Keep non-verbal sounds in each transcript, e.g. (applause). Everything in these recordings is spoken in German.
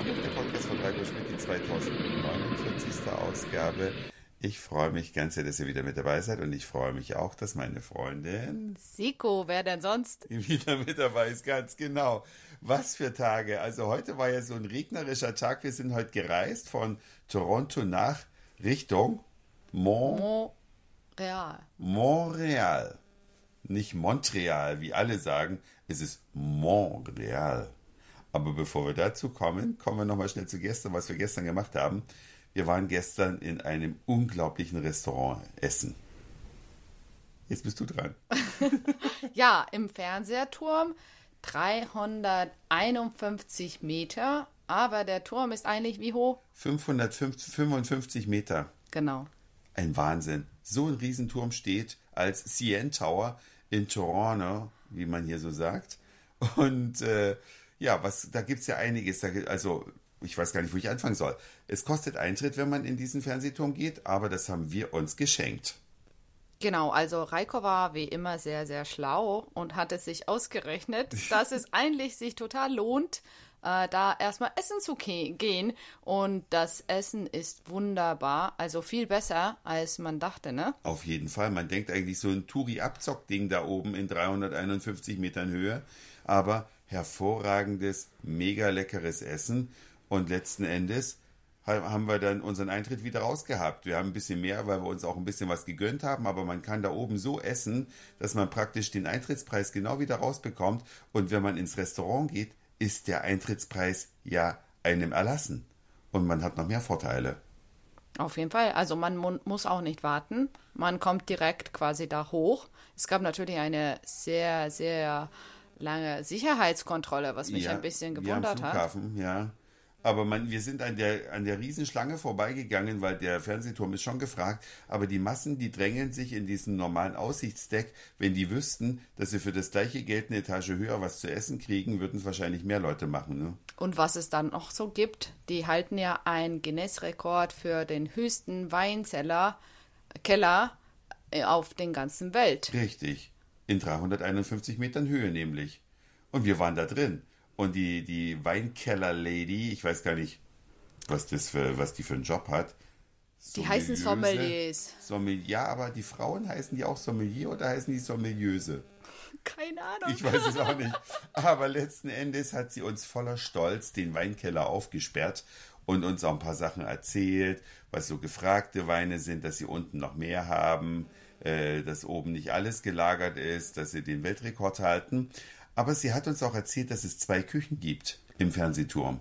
Abend, der Podcast von Heiko Schmidt, die 2049. Ausgabe. Ich freue mich ganz sehr, dass ihr wieder mit dabei seid und ich freue mich auch, dass meine Freundin Siko, wer denn sonst? (laughs) wieder mit dabei ist, ganz genau. Was für Tage. Also heute war ja so ein regnerischer Tag. Wir sind heute gereist von Toronto nach Richtung Mont Montreal. Montreal. Nicht Montreal, wie alle sagen, es ist Montreal. Aber bevor wir dazu kommen, kommen wir nochmal schnell zu gestern, was wir gestern gemacht haben. Wir waren gestern in einem unglaublichen Restaurant essen. Jetzt bist du dran. (laughs) Ja, im Fernsehturm 351 Meter, aber der Turm ist eigentlich wie hoch? 555 Meter. Genau. Ein Wahnsinn. So ein Riesenturm steht als CN Tower in Toronto, wie man hier so sagt. Und äh, ja, was, da gibt's ja einiges. Da, also, ich weiß gar nicht, wo ich anfangen soll. Es kostet Eintritt, wenn man in diesen Fernsehturm geht, aber das haben wir uns geschenkt. Genau, also Reiko war wie immer sehr, sehr schlau und hat es sich ausgerechnet, (laughs) dass es eigentlich sich total lohnt, äh, da erstmal essen zu ge- gehen. Und das Essen ist wunderbar, also viel besser, als man dachte, ne? Auf jeden Fall. Man denkt eigentlich so ein Touri-Abzock-Ding da oben in 351 Metern Höhe. Aber hervorragendes, mega leckeres Essen. Und letzten Endes ha- haben wir dann unseren Eintritt wieder rausgehabt. Wir haben ein bisschen mehr, weil wir uns auch ein bisschen was gegönnt haben. Aber man kann da oben so essen, dass man praktisch den Eintrittspreis genau wieder rausbekommt. Und wenn man ins Restaurant geht, ist der Eintrittspreis ja einem erlassen. Und man hat noch mehr Vorteile. Auf jeden Fall. Also man mu muss auch nicht warten. Man kommt direkt quasi da hoch. Es gab natürlich eine sehr, sehr lange Sicherheitskontrolle, was mich ein bisschen ja, gewundert hat. Flughafen, ja. Aber man, wir sind an der, an der Riesenschlange vorbeigegangen, weil der Fernsehturm ist schon gefragt. Aber die Massen, die drängen sich in diesen normalen Aussichtsdeck. Wenn die wüssten, dass sie für das gleiche Geld eine Etage höher was zu essen kriegen, würden es wahrscheinlich mehr Leute machen. Ne? Und was es dann noch so gibt, die halten ja einen Guinness-Rekord für den höchsten Weinzeller, Keller äh, auf den ganzen Welt. Richtig. In 351 Metern Höhe nämlich. Und wir waren da drin. Und die, die Weinkeller-Lady, ich weiß gar nicht, was, das für, was die für einen Job hat. Die heißen. Sommeliers. Sommelier, ja, aber die Frauen heißen die auch Sommelier oder heißen die Sommeliöse? Keine Ahnung. Ich weiß es auch nicht. Aber letzten Endes hat sie uns voller Stolz den Weinkeller aufgesperrt und uns auch ein paar Sachen erzählt, was so gefragte Weine sind, dass sie unten noch mehr haben, dass oben nicht alles gelagert ist, dass sie den Weltrekord halten. Aber sie hat uns auch erzählt, dass es zwei Küchen gibt im Fernsehturm.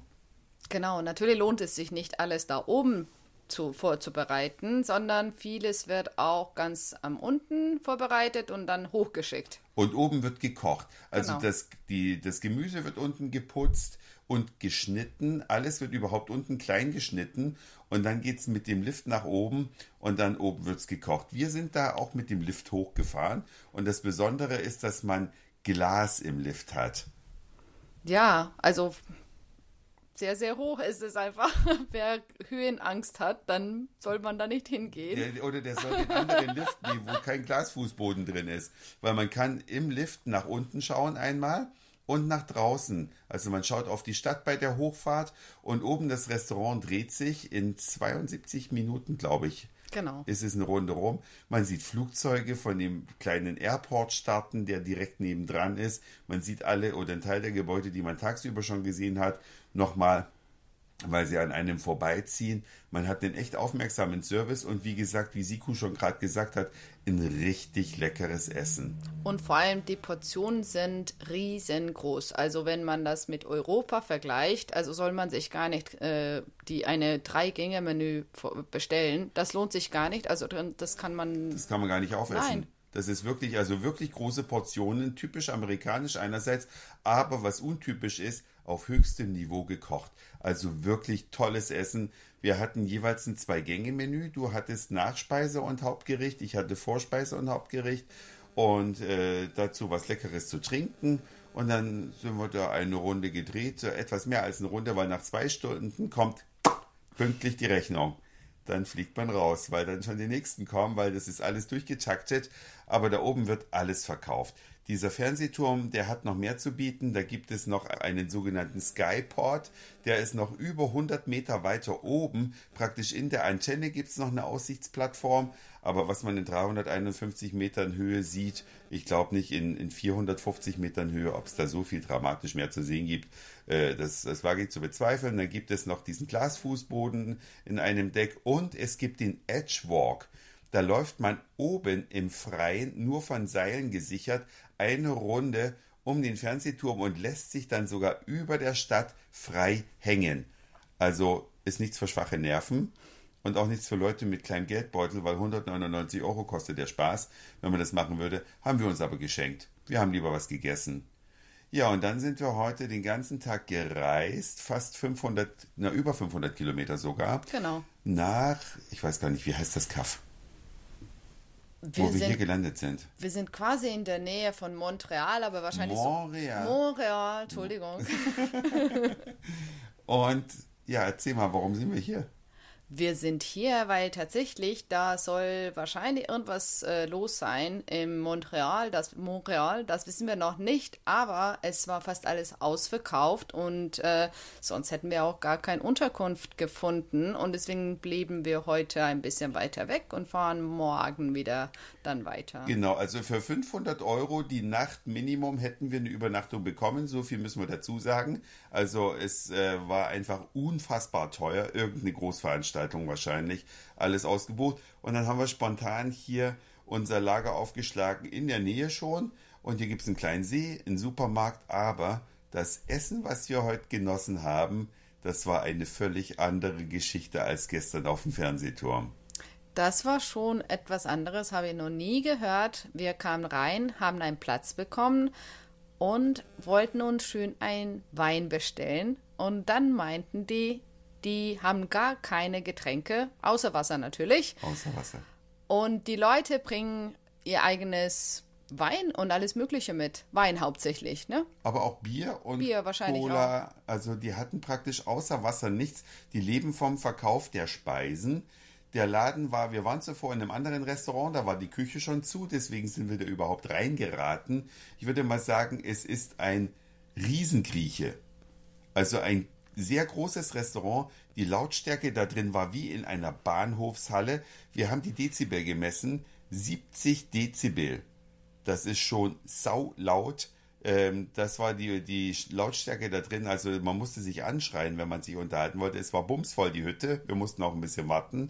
Genau, natürlich lohnt es sich nicht alles da oben zu, vorzubereiten, sondern vieles wird auch ganz am unten vorbereitet und dann hochgeschickt. Und oben wird gekocht. Also Genau. das, die, das Gemüse wird unten geputzt und geschnitten. Alles wird überhaupt unten klein geschnitten. Und dann geht's mit dem Lift nach oben und dann oben wird's gekocht. Wir sind da auch mit dem Lift hochgefahren. Und das Besondere ist, dass man Glas im Lift hat. Ja, also sehr, sehr hoch ist es einfach. (laughs) Wer Höhenangst hat, dann soll man da nicht hingehen. Der, oder der soll den anderen Lift nehmen, wo kein Glasfußboden drin ist. Weil man kann im Lift nach unten schauen einmal und nach draußen. Also man schaut auf die Stadt bei der Hochfahrt und oben das Restaurant dreht sich in 72 Minuten, glaube ich. Genau. Ist es eine Runde rum. Man sieht Flugzeuge von dem kleinen Airport starten, der direkt nebendran ist. Man sieht alle oder einen Teil der Gebäude, die man tagsüber schon gesehen hat, nochmal weil sie an einem vorbeiziehen. Man hat einen echt aufmerksamen Service und wie gesagt, wie Siku schon gerade gesagt hat, ein richtig leckeres Essen. Und vor allem die Portionen sind riesengroß. Also wenn man das mit Europa vergleicht, also soll man sich gar nicht äh, die eine Drei-Gänge-Menü bestellen. Das lohnt sich gar nicht. Also das kann man. Das kann man gar nicht aufessen. Nein. Das ist wirklich, also wirklich große Portionen, typisch amerikanisch einerseits, aber was untypisch ist, auf höchstem Niveau gekocht. Also wirklich tolles Essen. Wir hatten jeweils ein Zwei-Gänge-Menü. Du hattest Nachspeise und Hauptgericht, ich hatte Vorspeise und Hauptgericht und äh, dazu was Leckeres zu trinken. Und dann sind wir da eine Runde gedreht, so etwas mehr als eine Runde, weil nach zwei Stunden kommt pünktlich die Rechnung. Dann fliegt man raus, weil dann schon die nächsten kommen, weil das ist alles durchgetaktet. Aber da oben wird alles verkauft. Dieser Fernsehturm, der hat noch mehr zu bieten. Da gibt es noch einen sogenannten Skyport. Der ist noch über 100 Meter weiter oben. Praktisch in der Antenne gibt es noch eine Aussichtsplattform. Aber was man in 351 Metern Höhe sieht, ich glaube nicht in, in 450 Metern Höhe, ob es da so viel dramatisch mehr zu sehen gibt, äh, das, das wage ich zu bezweifeln. Dann gibt es noch diesen Glasfußboden in einem Deck und es gibt den Edgewalk. Da läuft man oben im Freien, nur von Seilen gesichert, eine Runde um den Fernsehturm und lässt sich dann sogar über der Stadt frei hängen. Also ist nichts für schwache Nerven und auch nichts für Leute mit kleinem Geldbeutel, weil 199 Euro kostet der Spaß. Wenn man das machen würde, haben wir uns aber geschenkt. Wir haben lieber was gegessen. Ja, und dann sind wir heute den ganzen Tag gereist, fast 500, na über 500 Kilometer sogar. Genau. Nach, ich weiß gar nicht, wie heißt das Kaff? Wir wo wir sind, hier gelandet sind. wir sind quasi in der Nähe von Montreal, aber wahrscheinlich Montreal. so. Montreal, Entschuldigung. (laughs) Und ja, erzähl mal, warum sind wir hier? Wir sind hier, weil tatsächlich da soll wahrscheinlich irgendwas äh, los sein im Montreal. Das Montreal, das wissen wir noch nicht, aber es war fast alles ausverkauft und äh, sonst hätten wir auch gar keine Unterkunft gefunden und deswegen blieben wir heute ein bisschen weiter weg und fahren morgen wieder dann weiter. Genau, also für 500 Euro die Nacht Minimum hätten wir eine Übernachtung bekommen. So viel müssen wir dazu sagen. Also es äh, war einfach unfassbar teuer. Irgendeine Großveranstaltung wahrscheinlich. Alles ausgebucht. Und dann haben wir spontan hier unser Lager aufgeschlagen in der Nähe schon. Und hier gibt es einen kleinen See, einen Supermarkt. Aber das Essen, was wir heute genossen haben, das war eine völlig andere Geschichte als gestern auf dem Fernsehturm. Das war schon etwas anderes, habe ich noch nie gehört. Wir kamen rein, haben einen Platz bekommen und wollten uns schön einen Wein bestellen. Und dann meinten die, die haben gar keine Getränke, außer Wasser natürlich. Außer Wasser. Und die Leute bringen ihr eigenes Wein und alles Mögliche mit. Wein hauptsächlich, ne? Aber auch Bier und Bier wahrscheinlich Cola. Also die hatten praktisch außer Wasser nichts. Die leben vom Verkauf der Speisen. Der Laden war, wir waren zuvor in einem anderen Restaurant, da war die Küche schon zu, deswegen sind wir da überhaupt reingeraten. Ich würde mal sagen, es ist ein Riesengrieche. Also ein sehr großes Restaurant. Die Lautstärke da drin war wie in einer Bahnhofshalle. Wir haben die Dezibel gemessen. 70 Dezibel. Das ist schon saulaut. Ähm, das war die, die Lautstärke da drin. Also man musste sich anschreien, wenn man sich unterhalten wollte. Es war bumsvoll, die Hütte. Wir mussten auch ein bisschen warten.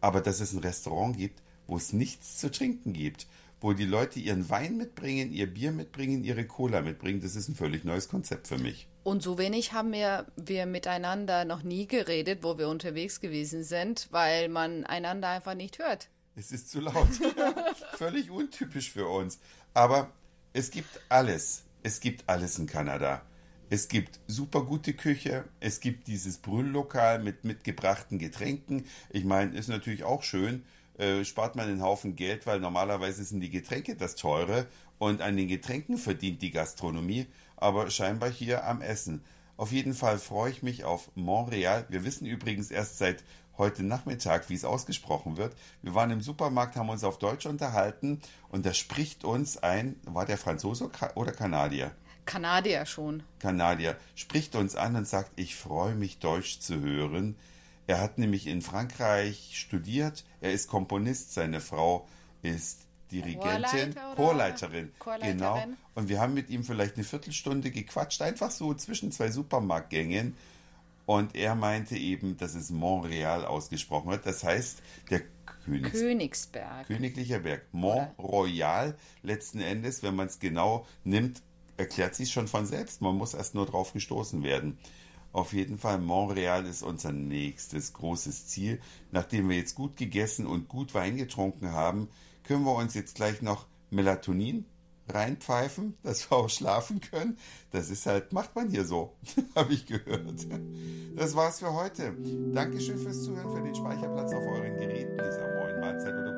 Aber dass es ein Restaurant gibt, wo es nichts zu trinken gibt, wo die Leute ihren Wein mitbringen, ihr Bier mitbringen, ihre Cola mitbringen, das ist ein völlig neues Konzept für mich. Und so wenig haben wir, wir miteinander noch nie geredet, wo wir unterwegs gewesen sind, weil man einander einfach nicht hört. Es ist zu laut. (laughs) völlig untypisch für uns. Aber es gibt alles. Es gibt alles in Kanada. Es gibt super gute Küche. Es gibt dieses Brülllokal mit mitgebrachten Getränken. Ich meine, ist natürlich auch schön. Äh, spart man einen Haufen Geld, weil normalerweise sind die Getränke das teure und an den Getränken verdient die Gastronomie, aber scheinbar hier am Essen. Auf jeden Fall freue ich mich auf Montreal. Wir wissen übrigens erst seit heute Nachmittag, wie es ausgesprochen wird. Wir waren im Supermarkt, haben uns auf Deutsch unterhalten und da spricht uns ein, war der Franzose oder Kanadier? Kanadier schon. Kanadier spricht uns an und sagt, ich freue mich, Deutsch zu hören. Er hat nämlich in Frankreich studiert, er ist Komponist, seine Frau ist Dirigentin, Chorleiter Chorleiterin. Chorleiterin. Genau. Und wir haben mit ihm vielleicht eine Viertelstunde gequatscht, einfach so zwischen zwei Supermarktgängen. Und er meinte eben, dass es Montreal ausgesprochen wird. Das heißt, der Königs Königsberg. Königlicher Berg. Mont Royal, letzten Endes, wenn man es genau nimmt, erklärt sich schon von selbst. Man muss erst nur drauf gestoßen werden. Auf jeden Fall, Montreal ist unser nächstes großes Ziel. Nachdem wir jetzt gut gegessen und gut Wein getrunken haben, können wir uns jetzt gleich noch Melatonin reinpfeifen, (laughs) dass wir auch schlafen können. Das ist halt, macht man hier so, (laughs) habe ich gehört. Das war's für heute. Dankeschön fürs Zuhören, für den Speicherplatz auf euren Geräten dieser Moin Mahlzeit oder